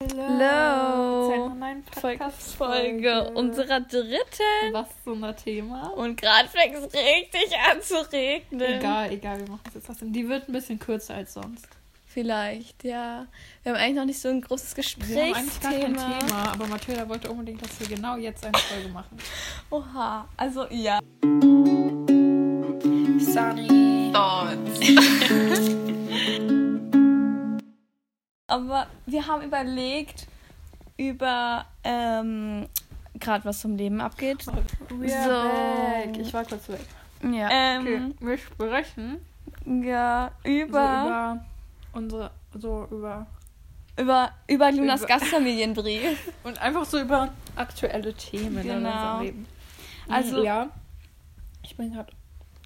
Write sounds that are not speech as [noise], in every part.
Hallo. Zu Podcast-Folge unserer dritten. Was so ein Thema? Und gerade fängt es richtig an zu regnen. Egal, egal, wir machen es jetzt trotzdem. Die wird ein bisschen kürzer als sonst. Vielleicht, ja. Wir haben eigentlich noch nicht so ein großes Wir haben eigentlich gar kein Gesprächsthema. Thema, aber Mathilda wollte unbedingt, dass wir genau jetzt eine Folge machen. Oha, also ja. Sunny. [laughs] Aber wir haben überlegt über ähm, gerade was zum Leben abgeht. We So. are back. Ich war kurz weg. Ja. Okay, Ähm, wir sprechen ja, so über, über unsere, so über über, über Lunas über- Gastfamilienbrief. [laughs] und einfach so über aktuelle Themen in Genau. unserem Leben. Also- ja, ich bin gerade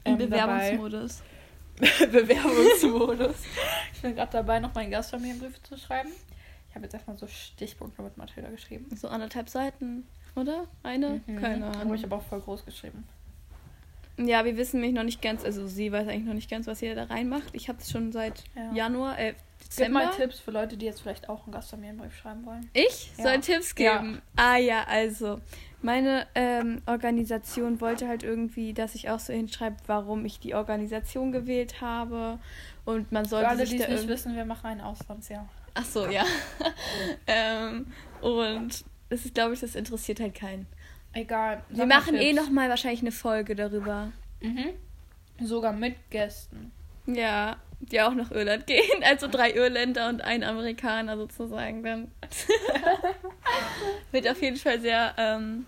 Im ähm, dabei. [laughs] Bewerbungsmodus. Ich bin gerade dabei, noch meinen Gastfamilienbrief zu schreiben. Ich habe jetzt erstmal so Stichpunkte mit Mathilda geschrieben. So anderthalb Seiten, oder? Eine? Keine Aber Ahnung. ich habe auch voll groß geschrieben. Ja, wir wissen mich noch nicht ganz, also sie weiß eigentlich noch nicht ganz, was sie da reinmacht. Ich habe es schon seit Ja. Januar, äh, Gib Dezember. mal Tipps für Leute, die jetzt vielleicht auch einen Gastfamilienbrief schreiben wollen. Ich Ja. soll Tipps Ja. geben. Ah ja, also meine ähm, Organisation wollte halt irgendwie, dass ich auch so hinschreibe, warum ich die Organisation gewählt habe und man Für sollte alle, sich die es nicht wissen, wir machen ein Auslandsjahr. Ach so, ja. [laughs] ähm, und das ist, glaube ich, das interessiert halt keinen. Egal. Wir machen eh Tipps. noch mal wahrscheinlich eine Folge darüber. Mhm. Sogar mit Gästen. Ja, die auch nach Irland gehen. [laughs] Also drei Irländer und ein Amerikaner sozusagen dann. [laughs] Wird auf jeden Fall sehr, ähm,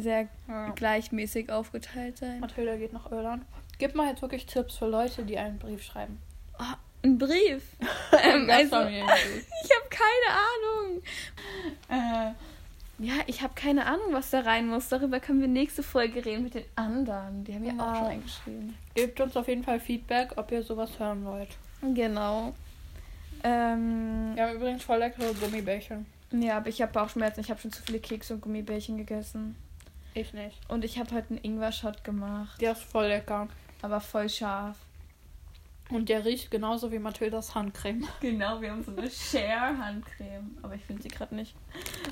sehr Ja. gleichmäßig aufgeteilt sein. Mathilda geht nach Irland. Gib mal jetzt wirklich Tipps für Leute, die einen Brief schreiben. Oh, ein Brief. [laughs] ähm, also, [laughs] ich habe keine Ahnung. Äh, ja, ich habe keine Ahnung, was da rein muss. Darüber können wir nächste Folge reden mit den anderen. Die haben ja auch schon eingeschrieben. Gebt uns auf jeden Fall Feedback, ob ihr sowas hören wollt. Genau. Ähm, Wir haben übrigens voll leckere Gummibärchen. ja, aber ich habe Bauchschmerzen. Ich habe schon zu viele Kekse und Gummibärchen gegessen. Ich nicht. Und ich habe heute einen Ingwer-Shot gemacht. Der ist voll lecker. Aber voll scharf. Und der riecht genauso wie Mathildas Handcreme. [laughs] Genau, wir haben so eine Share-Handcreme. Aber ich finde sie gerade nicht.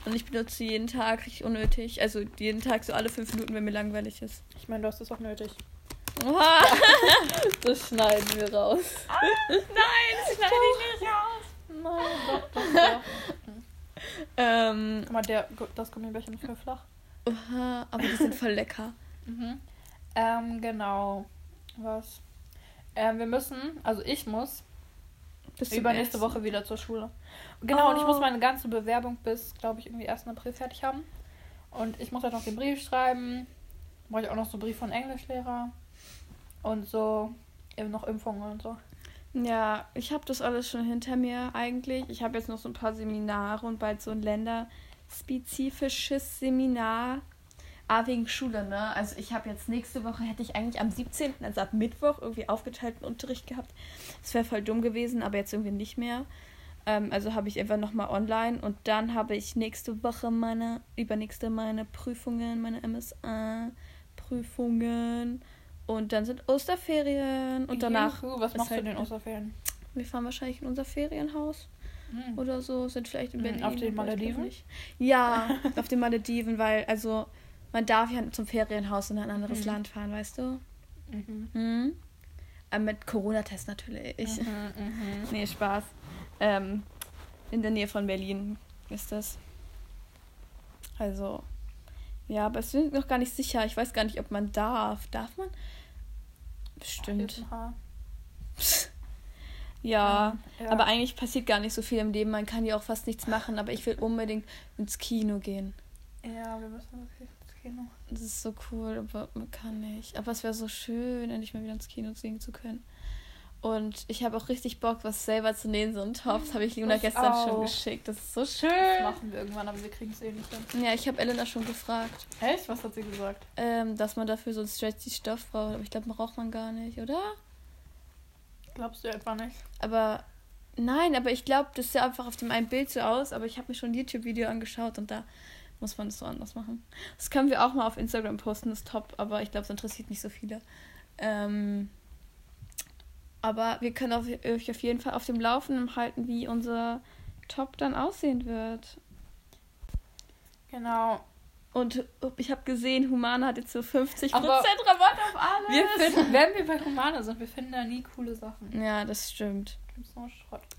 Und ich benutze sie jeden Tag richtig unnötig. Also jeden Tag so alle fünf Minuten, wenn mir langweilig ist. Ich meine, du hast es auch nötig. Oha! [laughs] Das schneiden wir raus. Nein, das schneide ich nicht raus. Nein, doch, doch, doch. [laughs] Ähm, Guck mal, der, das Gummibärchen ist voll flach. Oha, aber die sind voll lecker. [laughs] Mhm. Ähm, genau. Was? Ähm, wir müssen, also ich muss übernächste. Woche wieder zur Schule. Genau, und ich muss Oh. meine ganze Bewerbung bis, glaube ich, irgendwie 1. April fertig haben. Und ich muss halt noch den Brief schreiben. Brauche ich auch noch so einen Brief von Englischlehrer. Und so eben noch Impfungen und so. Ja, ich habe das alles schon hinter mir eigentlich. Ich habe jetzt noch so ein paar Seminare und bald so ein länderspezifisches Seminar. Ah, wegen Schule, ne? Also ich habe jetzt nächste Woche, hätte ich eigentlich am 17., also ab Mittwoch, irgendwie aufgeteilten Unterricht gehabt. Das wäre voll dumm gewesen, aber jetzt irgendwie nicht mehr. Ähm, also habe ich einfach nochmal online und dann habe ich nächste Woche meine, übernächste meine Prüfungen, meine MSA-Prüfungen. Und dann sind Osterferien und danach Juhu, was ist machst halt- du in den Osterferien? wir fahren wahrscheinlich in unser Ferienhaus Hm. oder so, sind vielleicht in Mhm, Berlin. auf den Malediven? nicht. Ja, [laughs] auf den Malediven, weil, also, man darf ja zum Ferienhaus in ein anderes Mhm. Land fahren, weißt du? Mhm. Mhm. Mit Corona-Test natürlich. Mhm, [laughs] mhm. Nee, Spaß. Ähm, in der Nähe von Berlin ist das. Also, ja, aber es sind noch gar nicht sicher. Ich weiß gar nicht, ob man darf. Darf man? Bestimmt. Haar. [laughs] Ja, Ja. aber eigentlich passiert gar nicht so viel im Leben. Man kann ja auch fast nichts machen, aber ich will unbedingt ins Kino gehen. Ja, wir müssen wirklich ins Kino. Das ist so cool, aber man kann nicht. Aber es wäre so schön, endlich mal wieder ins Kino gehen zu können. Und ich habe auch richtig Bock, was selber zu nähen, so einen Top. Das habe ich Luna Ich gestern schon auch. geschickt. Das ist so Das schön. machen wir irgendwann, aber wir kriegen es eh nicht hin. Ja, ich habe Elena schon gefragt, Echt? Was hat sie gesagt? ähm, dass man dafür so einen stretchy Stoff braucht. Aber ich glaube, braucht man gar nicht, oder? Glaubst du etwa nicht? Aber nein, aber ich glaube, das sieht einfach auf dem einen Bild so aus. Aber ich habe mir schon ein YouTube-Video angeschaut und da muss man das so anders machen. Das können wir auch mal auf Instagram posten, das ist top. Aber ich glaube, es interessiert nicht so viele. Ähm, aber wir können euch auf jeden Fall auf dem Laufenden halten, wie unser Top dann aussehen wird. Genau. Und ich habe gesehen, Humana hat jetzt so 50% Aber Rabatt auf alles. Wir finden, wenn wir bei Humana sind, wir finden da nie coole Sachen. Ja, das stimmt.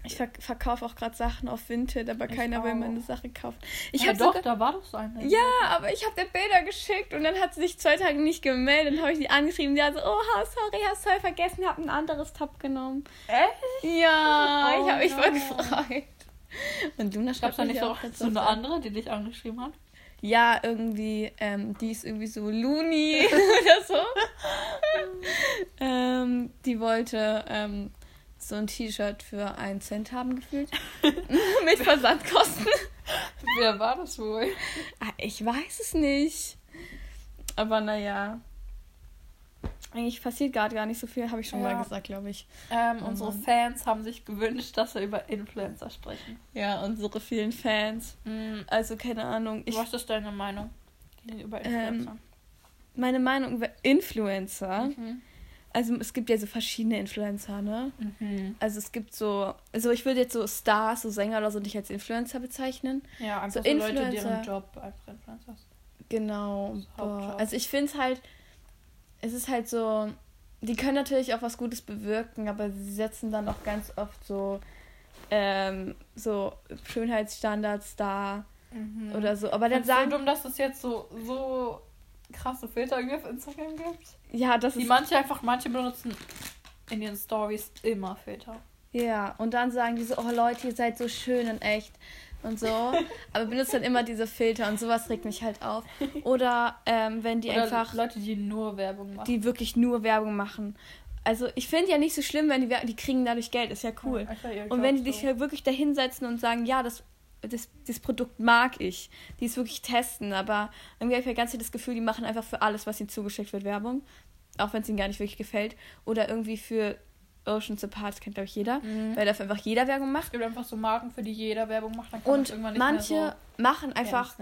Ich verk verkaufe auch gerade Sachen auf Vinted, aber Ich keiner will auch. meine Sache kaufen. Ich ja, habe doch, sogar, da war doch so eine. Ja, aber ich habe der Bilder geschickt und dann hat sie sich zwei Tage nicht gemeldet. Dann habe ich sie angeschrieben. Ja, so, oh, sorry, hast voll vergessen, habe ein anderes Top genommen. Echt? Ja, Oh ich habe mich voll gefreut. Und Luna schreibt da mir nicht auch so eine andere, die dich angeschrieben hat? Ja, irgendwie, ähm, die ist irgendwie so Looney [laughs] oder so. ähm, die wollte ähm, so ein T-Shirt für einen Cent haben gefühlt. [laughs] Mit Versandkosten. Wer war das wohl? Ah, ich weiß es nicht. Aber naja. Eigentlich passiert gerade gar nicht so viel, habe ich schon Ja. mal gesagt, glaube ich. Ähm, Oh unsere. Fans haben sich gewünscht, dass wir über Influencer sprechen. Ja, unsere vielen Fans. Also keine Ahnung. Ich, Was ist deine Meinung gegenüber Ähm, Influencer? meine Meinung über Influencer. Mhm. Also es gibt ja so verschiedene Influencer, ne? Mhm. Also es gibt so, also ich würde jetzt so Stars, so Sänger oder so nicht als Influencer bezeichnen. Ja, einfach So so, Leute, deren. Job einfach Influencer ist. Genau. Also ich finde es halt, es ist halt so, die können natürlich auch was Gutes bewirken, aber sie setzen dann auch ganz oft so, ähm, so Schönheitsstandards da Mhm. oder so. Aber dann Findest sagen, dumm, dass es jetzt so, so krasse Filter irgendwie auf Instagram gibt? ja, das Die ist, manche einfach, manche benutzen in ihren Stories immer Filter. Ja, und dann sagen die so, oh Leute, ihr seid so schön und echt und so, [laughs] aber benutzt dann immer diese Filter und sowas regt mich halt auf. Oder ähm, wenn die Oder einfach Leute, die nur Werbung machen. die wirklich nur Werbung machen. Also ich finde ja nicht so schlimm, wenn die die kriegen dadurch Geld, ist ja cool. Ja, Und wenn die dich so. halt wirklich dahinsetzen und sagen, ja, das, das, das Produkt mag ich, die es wirklich testen, aber irgendwie habe ich ja ganz viel das Gefühl, die machen einfach für alles, was ihnen zugeschickt wird, Werbung. Auch wenn es ihnen gar nicht wirklich gefällt. Oder irgendwie für Oceans Apart, das kennt glaube ich jeder, Mhm. weil dafür einfach jeder Werbung macht. Es gibt einfach so Marken, für die jeder Werbung macht. Und irgendwann nicht manche mehr machen so einfach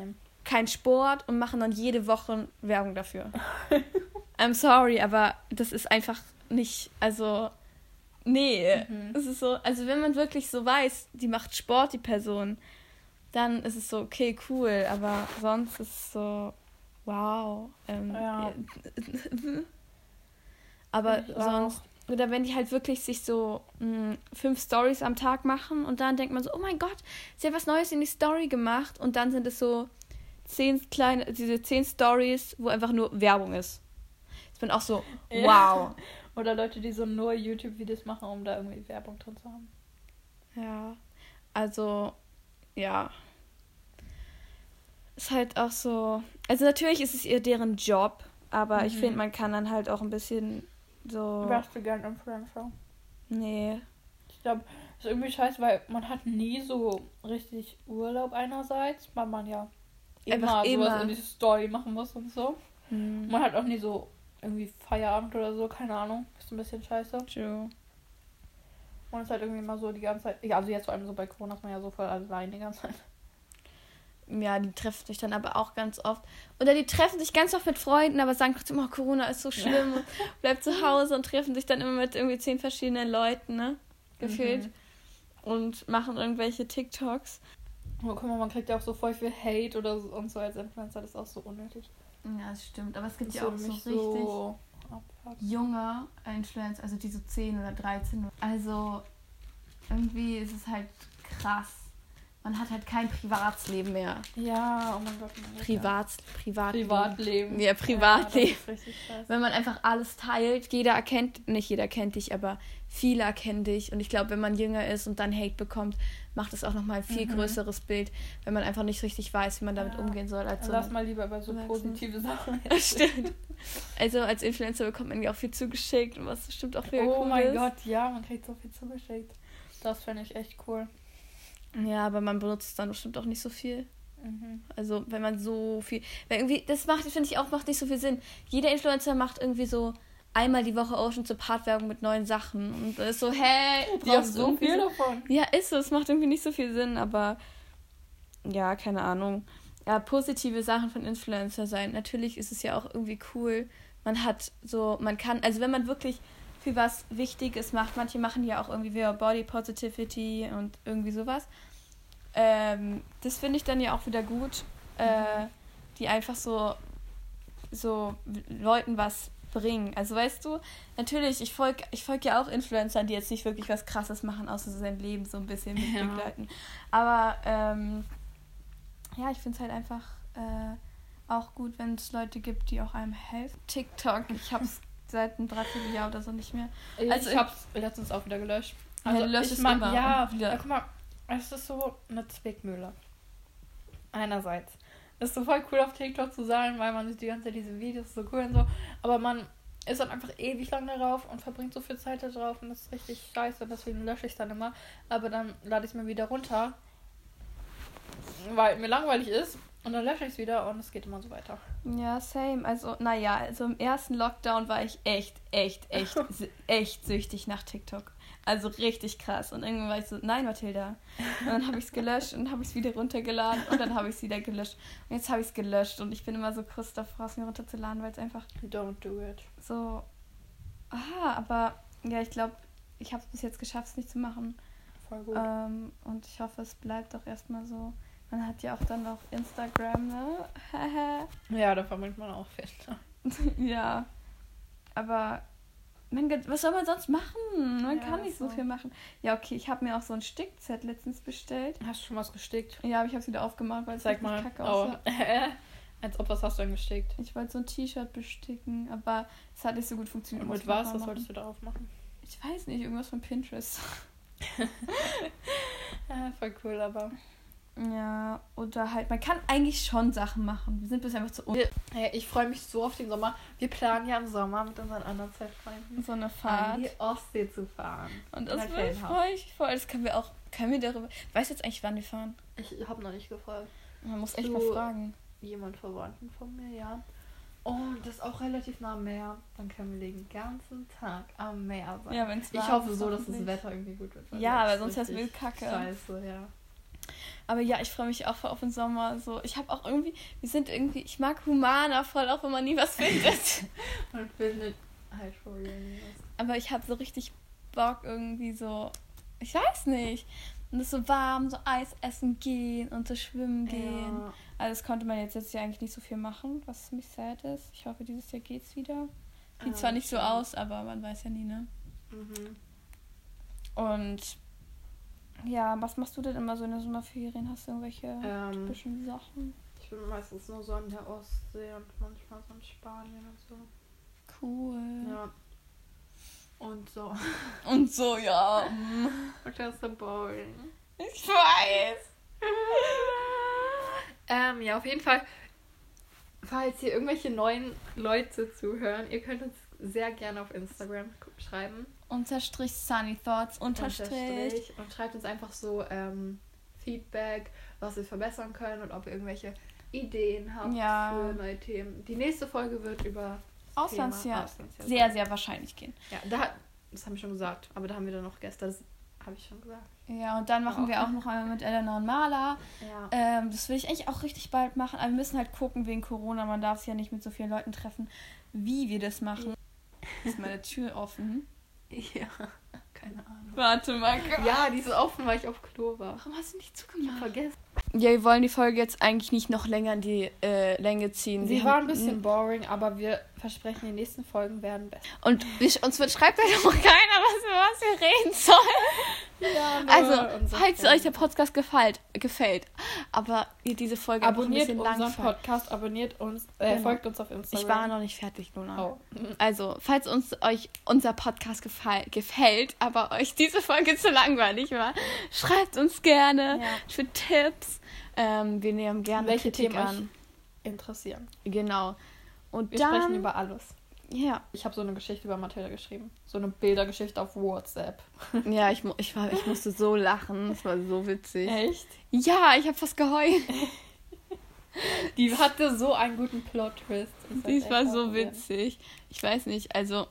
keinen Sport und machen dann jede Woche Werbung dafür. [laughs] I'm sorry, aber das ist einfach nicht, also nee, Mhm. es ist so, also wenn man wirklich so weiß, die macht Sport die Person, dann ist es so okay, cool, aber sonst ist es so wow. Ähm, Ja. [laughs] aber sonst oder wenn die halt wirklich sich so mh, fünf Stories am Tag machen und dann denkt man so, oh mein Gott, sie hat was Neues in die Story gemacht und dann sind es so zehn kleine, diese zehn Stories, wo einfach nur Werbung ist. Ich bin auch so, wow. [laughs] Oder Leute, die so nur YouTube-Videos machen, um da irgendwie Werbung drin zu haben. Ja, also, ja. Ist halt auch so. Also, natürlich ist es ihr deren Job, aber ich Mhm. finde, man kann dann halt auch ein bisschen so. Wärst du gern Influencer? Nee. Ich glaube, ist irgendwie scheiße, weil man hat nie so richtig Urlaub einerseits, weil man ja Einfach immer, sowas immer. in die Story machen muss und so. Hm. Man hat auch nie so irgendwie Feierabend oder so, keine Ahnung. Ist ein bisschen scheiße. True. Man ist halt irgendwie immer so die ganze Zeit. Ja, also jetzt vor allem so bei Corona ist man ja so voll allein die ganze Zeit. Ja, die treffen sich dann aber auch ganz oft. Oder die treffen sich ganz oft mit Freunden, aber sagen trotzdem, oh, Corona ist so schlimm und bleibt zu Hause und treffen sich dann immer mit irgendwie zehn verschiedenen Leuten, ne? Gefühlt. Mhm. Und machen irgendwelche TikToks. Oh, guck mal, man kriegt ja auch so voll viel Hate oder so und so als Influencer. Das ist auch so unnötig. Ja, das stimmt. Aber es gibt ja auch so richtig so junge Influencer, also die so 10 oder 13. Also irgendwie ist es halt krass. Man hat halt kein Privatsleben mehr. Ja, oh mein Gott. Mein Privat, Privatleben. Privatleben. Ja, Privatleben. Ja, das ist richtig scheiße. Wenn man einfach alles teilt, jeder erkennt, nicht jeder kennt dich, aber viele erkennen dich. Und ich glaube, wenn man jünger ist und dann Hate bekommt, macht es auch nochmal ein viel Mhm. größeres Bild, wenn man einfach nicht richtig weiß, wie man damit Ja. umgehen soll. Als Dann so lass mal lieber über so positive Sachen [laughs] Stimmt. Also als Influencer bekommt man ja auch viel zugeschickt und was bestimmt auch viel Oh cool mein ist. Gott, ja, man kriegt so viel zugeschickt. Das finde ich echt cool. Ja, aber man benutzt es dann bestimmt auch nicht so viel. Mhm. Also wenn man so viel. Weil irgendwie, das macht, finde ich auch, macht nicht so viel Sinn. Jeder Influencer macht irgendwie so einmal die Woche Ocean zur Partwerbung mit neuen Sachen. Und ist so, hä? Haben brauchst du so viel davon. Ja, ist so. Es macht irgendwie nicht so viel Sinn, aber ja, keine Ahnung. Ja, positive Sachen von Influencer sein. Natürlich ist es ja auch irgendwie cool. Man hat so, man kann, also wenn man wirklich für was Wichtiges macht, manche machen ja auch irgendwie wieder Body Positivity und irgendwie sowas. ähm, das finde ich dann ja auch wieder gut, äh, die einfach so, so Leuten was bringen. Also weißt du, natürlich, ich folge ich folg ja auch Influencern, die jetzt nicht wirklich was krasses machen, außer so sein Leben so ein bisschen mit Ja. begleiten. Aber ähm, ja, ich finde es halt einfach äh, auch gut, wenn es Leute gibt, die auch einem helfen. TikTok, ich habe es seit einem Dreivierteljahr oder so nicht mehr. Also Also ich hab's letztens auch wieder gelöscht. Ja, du löscht ich es mag, immer ja, wieder. ja, guck mal, es ist so eine Zwickmühle. Einerseits ist so voll cool auf TikTok zu sein, weil man sieht die ganze Zeit diese Videos so cool und so, aber man ist dann einfach ewig lang darauf und verbringt so viel Zeit da drauf und das ist richtig scheiße, deswegen lösche ich es dann immer, aber dann lade ich es mir wieder runter, weil mir langweilig ist und dann lösche ich es wieder und es geht immer so weiter. Ja, same. Also, naja, also im ersten Lockdown war ich echt, echt, echt, [laughs] echt süchtig nach TikTok. Also richtig krass. Und irgendwann war ich so, nein, Mathilda. Und dann habe ich es gelöscht und habe ich es wieder runtergeladen und dann habe ich es wieder gelöscht. Und jetzt habe ich es gelöscht und ich bin immer so kurz davor, es mir runterzuladen, weil es einfach Don't do it. so. Aha, aber ja, ich glaube, ich habe es bis jetzt geschafft, es nicht zu machen. Voll gut. Ähm, und ich hoffe, es bleibt auch erstmal so. Man hat ja auch dann noch Instagram, ne? [laughs] Ja, da verbringt man auch viel. [laughs] Ja, aber mein Gott, was soll man sonst machen? Man Ja, kann nicht so viel machen. Ja, okay, ich habe mir auch so ein Stickset letztens bestellt. Hast du schon was gestickt? Ja, aber ich habe es wieder aufgemacht, weil es richtig mal. kacke Oh. aussah. [laughs] Als ob, was hast du denn gestickt? Ich wollte so ein T-Shirt besticken, aber es hat nicht so gut funktioniert. Und mit was? Was machen. wolltest du darauf machen? Ich weiß nicht, irgendwas von Pinterest. Ja, voll cool, aber. Ja, oder halt, man kann eigentlich schon Sachen machen. Wir sind bis einfach zu un Hey, ich freue mich so auf den Sommer. Wir planen ja im Sommer mit unseren anderen Zeitfreunden so eine an Fahrt. die Ostsee zu fahren. Und das ich freue ich mich voll. Das können wir auch, können wir darüber. Weißt du jetzt eigentlich, wann wir fahren? Ich habe noch nicht gefragt. Man muss echt mal fragen. Jemand Verwandten von mir, ja. Und das ist auch relativ nah am Meer. Dann können wir den ganzen Tag am Meer sein. Ja, wenn's ich warm hoffe ist, so, dass das. Wetter irgendwie gut wird. weil Ja, ist sonst wär's richtig wild kacke. Scheiße, ja. Aber ja, ich freue mich auch voll auf den Sommer. So, ich habe auch irgendwie, wir sind irgendwie, ich mag Humana voll, auch wenn man nie was findet. [laughs] Und findet halt real nie was. Aber ich habe so richtig Bock irgendwie so, ich weiß nicht. Und es ist so warm, so Eis essen gehen und so schwimmen gehen. Ja. Also das konnte man jetzt, jetzt ja eigentlich nicht so viel machen, was mich sad ist. Ich hoffe, dieses Jahr geht's wieder. Sieht Ah, zwar nicht so schön. aus, aber man weiß ja nie, ne? Mhm. Und ja, was machst du denn immer so in den Sommerferien? Hast du irgendwelche Ähm, typischen Sachen? ich bin meistens nur so an der Ostsee und manchmal so in Spanien und so. Cool. Ja. Und so. [laughs] Und so, ja. Und das ist so boring. Ich weiß. Ähm, ja, auf jeden Fall, falls hier irgendwelche neuen Leute zuhören, ihr könnt uns sehr gerne auf Instagram schreiben. Unterstrich Sunny Thoughts, Unterstrich. Unterstrich. Und schreibt uns einfach so ähm, Feedback, was wir verbessern können und ob ihr irgendwelche Ideen habt Ja. für neue Themen. Die nächste Folge wird über Auslandsjahr. Auslandsjahr Sehr, sehr wahrscheinlich gehen. Ja, da, das haben wir schon gesagt, aber da haben wir dann noch Gäste, das habe ich schon gesagt. Ja, und dann machen Auch. wir auch noch einmal mit Eleanor und Marla. Ja. Ähm, das will ich eigentlich auch richtig bald machen. Aber wir müssen halt gucken wegen Corona. Man darf sich ja nicht mit so vielen Leuten treffen, wie wir das machen. Ist meine Tür offen? ja, keine Ahnung. Warte mal. Ja, die ist offen, weil ich auf Klo war. Warum hast du nicht Ich hab zugemacht? vergessen. Ja, wir wollen die Folge jetzt eigentlich nicht noch länger in die äh, Länge ziehen. Sie Wir war ein bisschen boring, aber wir versprechen, die nächsten Folgen werden besser. Und wir, uns wird, schreibt halt auch keiner, was, was wir reden sollen. Also, falls euch der Podcast gefällt, gefällt, aber ihr diese Folge abonniert ein bisschen lang unseren fand. Podcast, abonniert uns, äh, Genau. folgt uns auf Instagram. Ich war noch nicht fertig, Luna. Oh. Also, falls uns euch unser Podcast gefall, gefällt, aber euch diese Folge zu langweilig war, schreibt uns gerne Ja. für Tipps. Ähm, wir nehmen gerne Welche Kritik Themen an. Interessieren. Genau. Und Wir dann, sprechen über alles. Ja, Ich habe so eine Geschichte über Mathilda geschrieben. So eine Bildergeschichte auf WhatsApp. [laughs] ja, ich, ich, war, ich musste so lachen. Es war so witzig. Echt? Ja, ich habe fast geheult. [laughs] Die hatte so einen guten Plot-Twist. echt war so ausprobieren. witzig. Ich weiß nicht, also.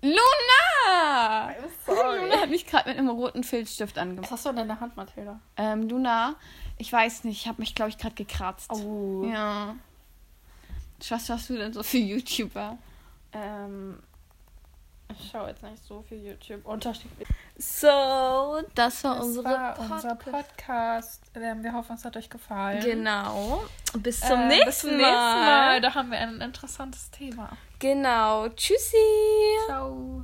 Luna! Luna hat mich gerade mit einem roten Filzstift angemacht. Was hast du in deiner Hand, Mathilda? Ähm, Luna, ich weiß nicht, ich habe mich, glaube ich, gerade gekratzt. Oh. Ja. Was hast du denn so für YouTuber? Ähm, Ich schaue jetzt nicht so viel YouTube. Unterschiedlich. So, das war Das unsere war Pod- unser Podcast. Ähm, Wir hoffen, es hat euch gefallen. Genau. Bis zum Äh, nächsten bis zum Mal. nächsten Mal. Da haben wir ein interessantes Thema. Genau. Tschüssi. Ciao.